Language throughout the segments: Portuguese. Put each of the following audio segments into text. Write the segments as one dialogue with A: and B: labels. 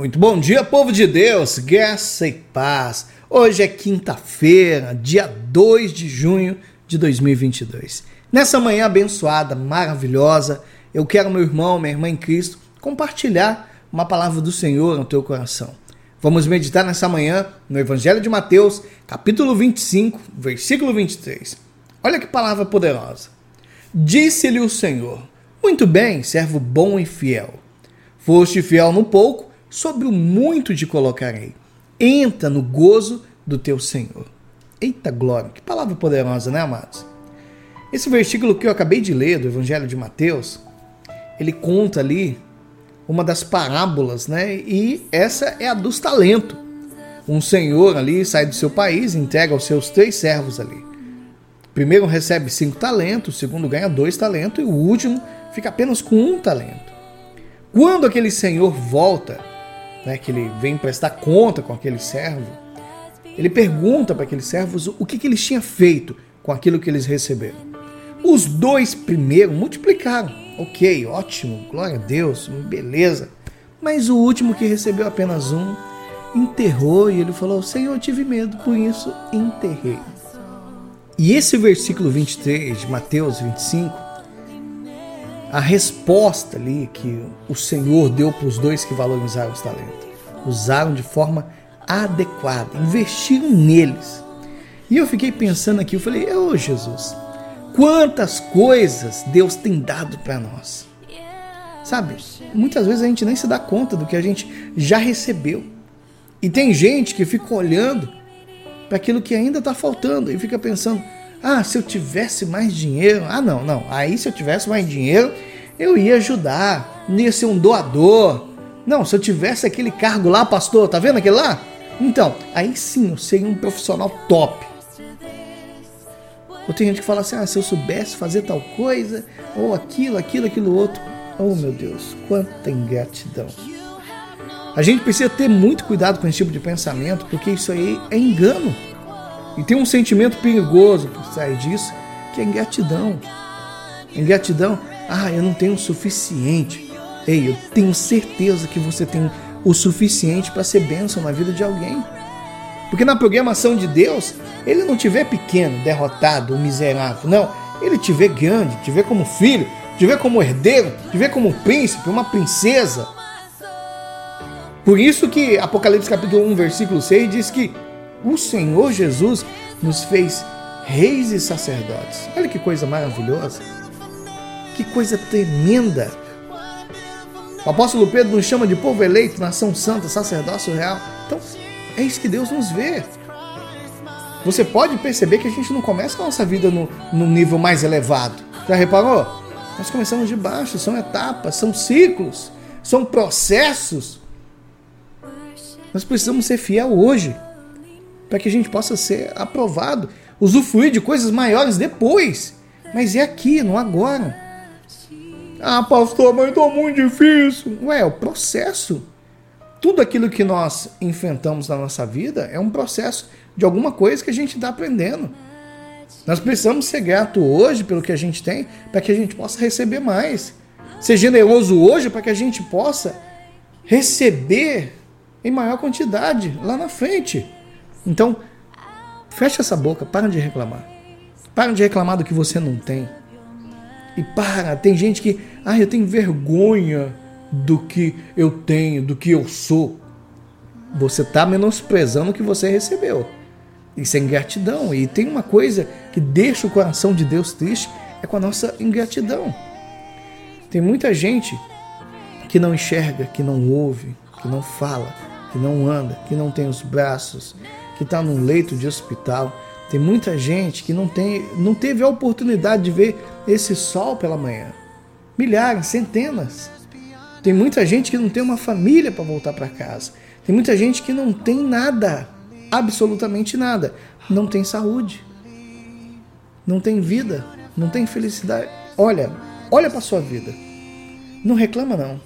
A: Muito bom dia, povo de Deus, graça e paz. Hoje é quinta-feira, dia 2 de junho de 2022. Nessa manhã abençoada, maravilhosa, eu quero, meu irmão, minha irmã em Cristo, compartilhar uma palavra do Senhor no teu coração. Vamos meditar nessa manhã no Evangelho de Mateus, capítulo 25, versículo 23. Olha que palavra poderosa. Disse-lhe o Senhor: Muito bem, servo bom e fiel. Foste fiel no pouco sobre o muito te colocarei. Entra no gozo do teu Senhor. Eita glória, que palavra poderosa, né, amados? Esse versículo que eu acabei de ler do Evangelho de Mateus, ele conta ali uma das parábolas, né? E essa é a dos talentos. Um senhor ali sai do seu país, entrega aos seus três servos ali. O primeiro recebe cinco talentos, o segundo ganha dois talentos e o último fica apenas com um talento. Quando aquele senhor volta, né, que ele vem prestar conta com aquele servo, ele pergunta para aqueles servos o que, que eles tinham feito com aquilo que eles receberam. Os dois primeiros multiplicaram. Ok, ótimo, glória a Deus, beleza. Mas o último que recebeu apenas um, enterrou e ele falou: Senhor, eu tive medo, por isso enterrei. E esse versículo 23 de Mateus 25, a resposta ali que o Senhor deu para os dois que valorizaram os talentos usaram de forma adequada, investiram neles. E eu fiquei pensando aqui, eu falei, ô oh, Jesus, quantas coisas Deus tem dado para nós. Sabe, muitas vezes a gente nem se dá conta do que a gente já recebeu. E tem gente que fica olhando para aquilo que ainda está faltando e fica pensando: ah, se eu tivesse mais dinheiro, ah, não, não, aí se eu tivesse mais dinheiro, eu ia ajudar, ia ser um doador, não, se eu tivesse aquele cargo lá, pastor, tá vendo aquele lá? Então, aí sim eu seria um profissional top. Ou tem gente que fala assim: ah, se eu soubesse fazer tal coisa, ou aquilo, aquilo, aquilo outro. Oh meu Deus, quanta ingratidão. A gente precisa ter muito cuidado com esse tipo de pensamento, porque isso aí é engano. E tem um sentimento perigoso por sair disso, que é ingratidão. Ingratidão, ah, eu não tenho o suficiente. Ei, eu tenho certeza que você tem o suficiente para ser bênção na vida de alguém. Porque na programação de Deus, ele não te vê pequeno, derrotado, miserável. Não, ele te vê grande, te vê como filho, te vê como herdeiro, te vê como príncipe, uma princesa. Por isso que Apocalipse capítulo 1, versículo 6 diz que o Senhor Jesus nos fez reis e sacerdotes. Olha que coisa maravilhosa. Que coisa tremenda. O apóstolo Pedro nos chama de povo eleito, nação santa, sacerdócio real. Então, é isso que Deus nos vê. Você pode perceber que a gente não começa a nossa vida no, no nível mais elevado. Já reparou? Nós começamos de baixo, são etapas, são ciclos, são processos. Nós precisamos ser fiel hoje, para que a gente possa ser aprovado, usufruir de coisas maiores depois. Mas é aqui, não agora. Ah, pastor, mas tá muito difícil. Ué, é o processo. Tudo aquilo que nós enfrentamos na nossa vida é um processo de alguma coisa que a gente está aprendendo. Nós precisamos ser grato hoje pelo que a gente tem, para que a gente possa receber mais. Ser generoso hoje para que a gente possa receber em maior quantidade lá na frente. Então, fecha essa boca, para de reclamar. Para de reclamar do que você não tem. E para, tem gente que, ah, eu tenho vergonha do que eu tenho, do que eu sou. Você está menosprezando o que você recebeu. Isso é ingratidão. E tem uma coisa que deixa o coração de Deus triste, é com a nossa ingratidão. Tem muita gente que não enxerga, que não ouve, que não fala, que não anda, que não tem os braços, que está num leito de hospital tem muita gente que não, tem, não teve a oportunidade de ver esse sol pela manhã. Milhares, centenas. Tem muita gente que não tem uma família para voltar para casa. Tem muita gente que não tem nada, absolutamente nada. Não tem saúde. Não tem vida, não tem felicidade. Olha, olha para sua vida. Não reclama não.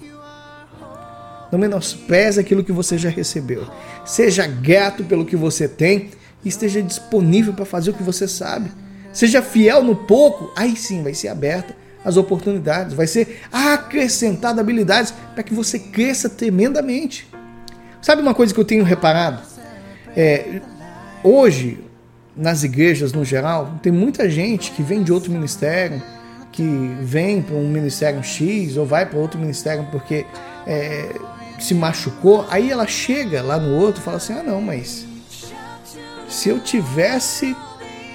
A: Não menospreze aquilo que você já recebeu. Seja grato pelo que você tem esteja disponível para fazer o que você sabe. Seja fiel no pouco, aí sim vai ser aberta as oportunidades, vai ser acrescentada habilidades para que você cresça tremendamente. Sabe uma coisa que eu tenho reparado? É, hoje, nas igrejas no geral, tem muita gente que vem de outro ministério, que vem para um ministério X ou vai para outro ministério porque é, se machucou. Aí ela chega lá no outro e fala assim: ah, não, mas se eu tivesse,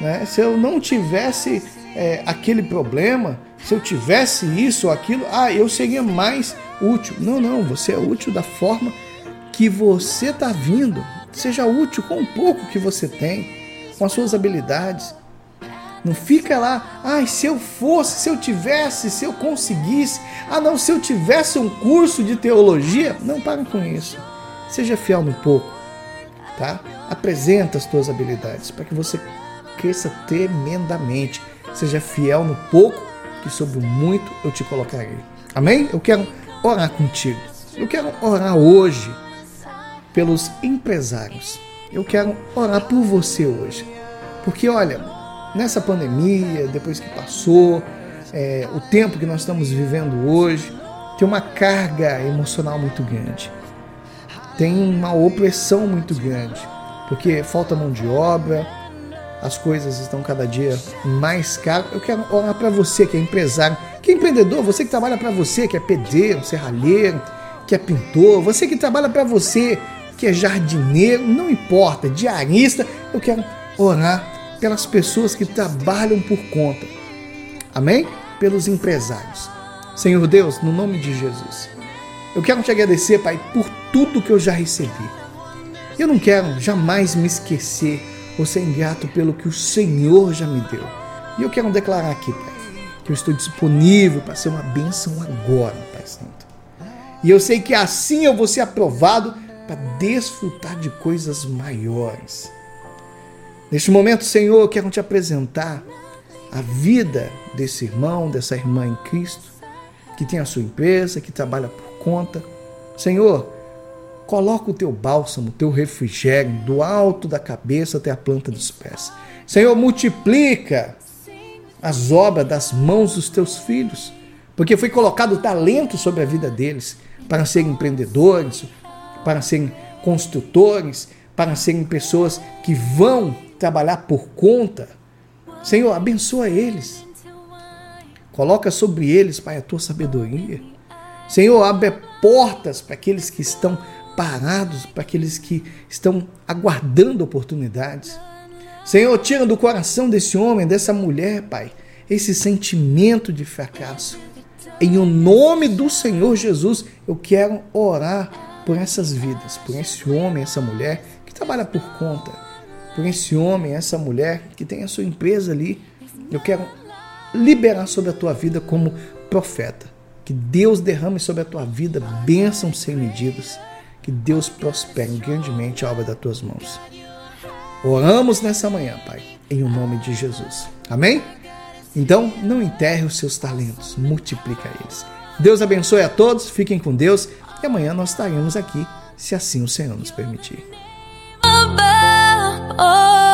A: né, se eu não tivesse é, aquele problema, se eu tivesse isso ou aquilo, ah, eu seria mais útil. Não, não, você é útil da forma que você está vindo. Seja útil com o pouco que você tem, com as suas habilidades. Não fica lá, ai, se eu fosse, se eu tivesse, se eu conseguisse, ah não, se eu tivesse um curso de teologia. Não, para com isso. Seja fiel no pouco, tá? Apresenta as tuas habilidades para que você cresça tremendamente. Seja fiel no pouco, que sobre o muito eu te colocarei. Amém? Eu quero orar contigo. Eu quero orar hoje pelos empresários. Eu quero orar por você hoje. Porque olha, nessa pandemia, depois que passou, é, o tempo que nós estamos vivendo hoje, tem uma carga emocional muito grande. Tem uma opressão muito grande. Porque falta mão de obra, as coisas estão cada dia mais caras. Eu quero orar para você que é empresário, que é empreendedor, você que trabalha para você, que é pedreiro, serralheiro, que é pintor, você que trabalha para você, que é jardineiro, não importa, diarista, eu quero orar pelas pessoas que trabalham por conta. Amém? Pelos empresários. Senhor Deus, no nome de Jesus, eu quero te agradecer, Pai, por tudo que eu já recebi. Eu não quero jamais me esquecer ou ser ingrato pelo que o Senhor já me deu. E eu quero declarar aqui, Pai, que eu estou disponível para ser uma bênção agora, Pai Santo. E eu sei que assim eu vou ser aprovado para desfrutar de coisas maiores. Neste momento, Senhor, eu quero te apresentar a vida desse irmão, dessa irmã em Cristo, que tem a sua empresa, que trabalha por conta. Senhor, Coloca o teu bálsamo, o teu refrigério do alto da cabeça até a planta dos pés. Senhor, multiplica as obras das mãos dos teus filhos, porque foi colocado talento sobre a vida deles para serem empreendedores, para serem construtores, para serem pessoas que vão trabalhar por conta. Senhor, abençoa eles. Coloca sobre eles, Pai, a tua sabedoria. Senhor, abre portas para aqueles que estão parados para aqueles que estão aguardando oportunidades. Senhor, tira do coração desse homem, dessa mulher, Pai, esse sentimento de fracasso. Em o nome do Senhor Jesus, eu quero orar por essas vidas, por esse homem, essa mulher que trabalha por conta, por esse homem, essa mulher que tem a sua empresa ali. Eu quero liberar sobre a tua vida como profeta. Que Deus derrame sobre a tua vida bênçãos sem medidas que Deus prospere grandemente a obra das tuas mãos. Oramos nessa manhã, Pai, em o nome de Jesus. Amém? Então, não enterre os seus talentos, multiplica eles. Deus abençoe a todos, fiquem com Deus e amanhã nós estaremos aqui, se assim o Senhor nos permitir. Oh.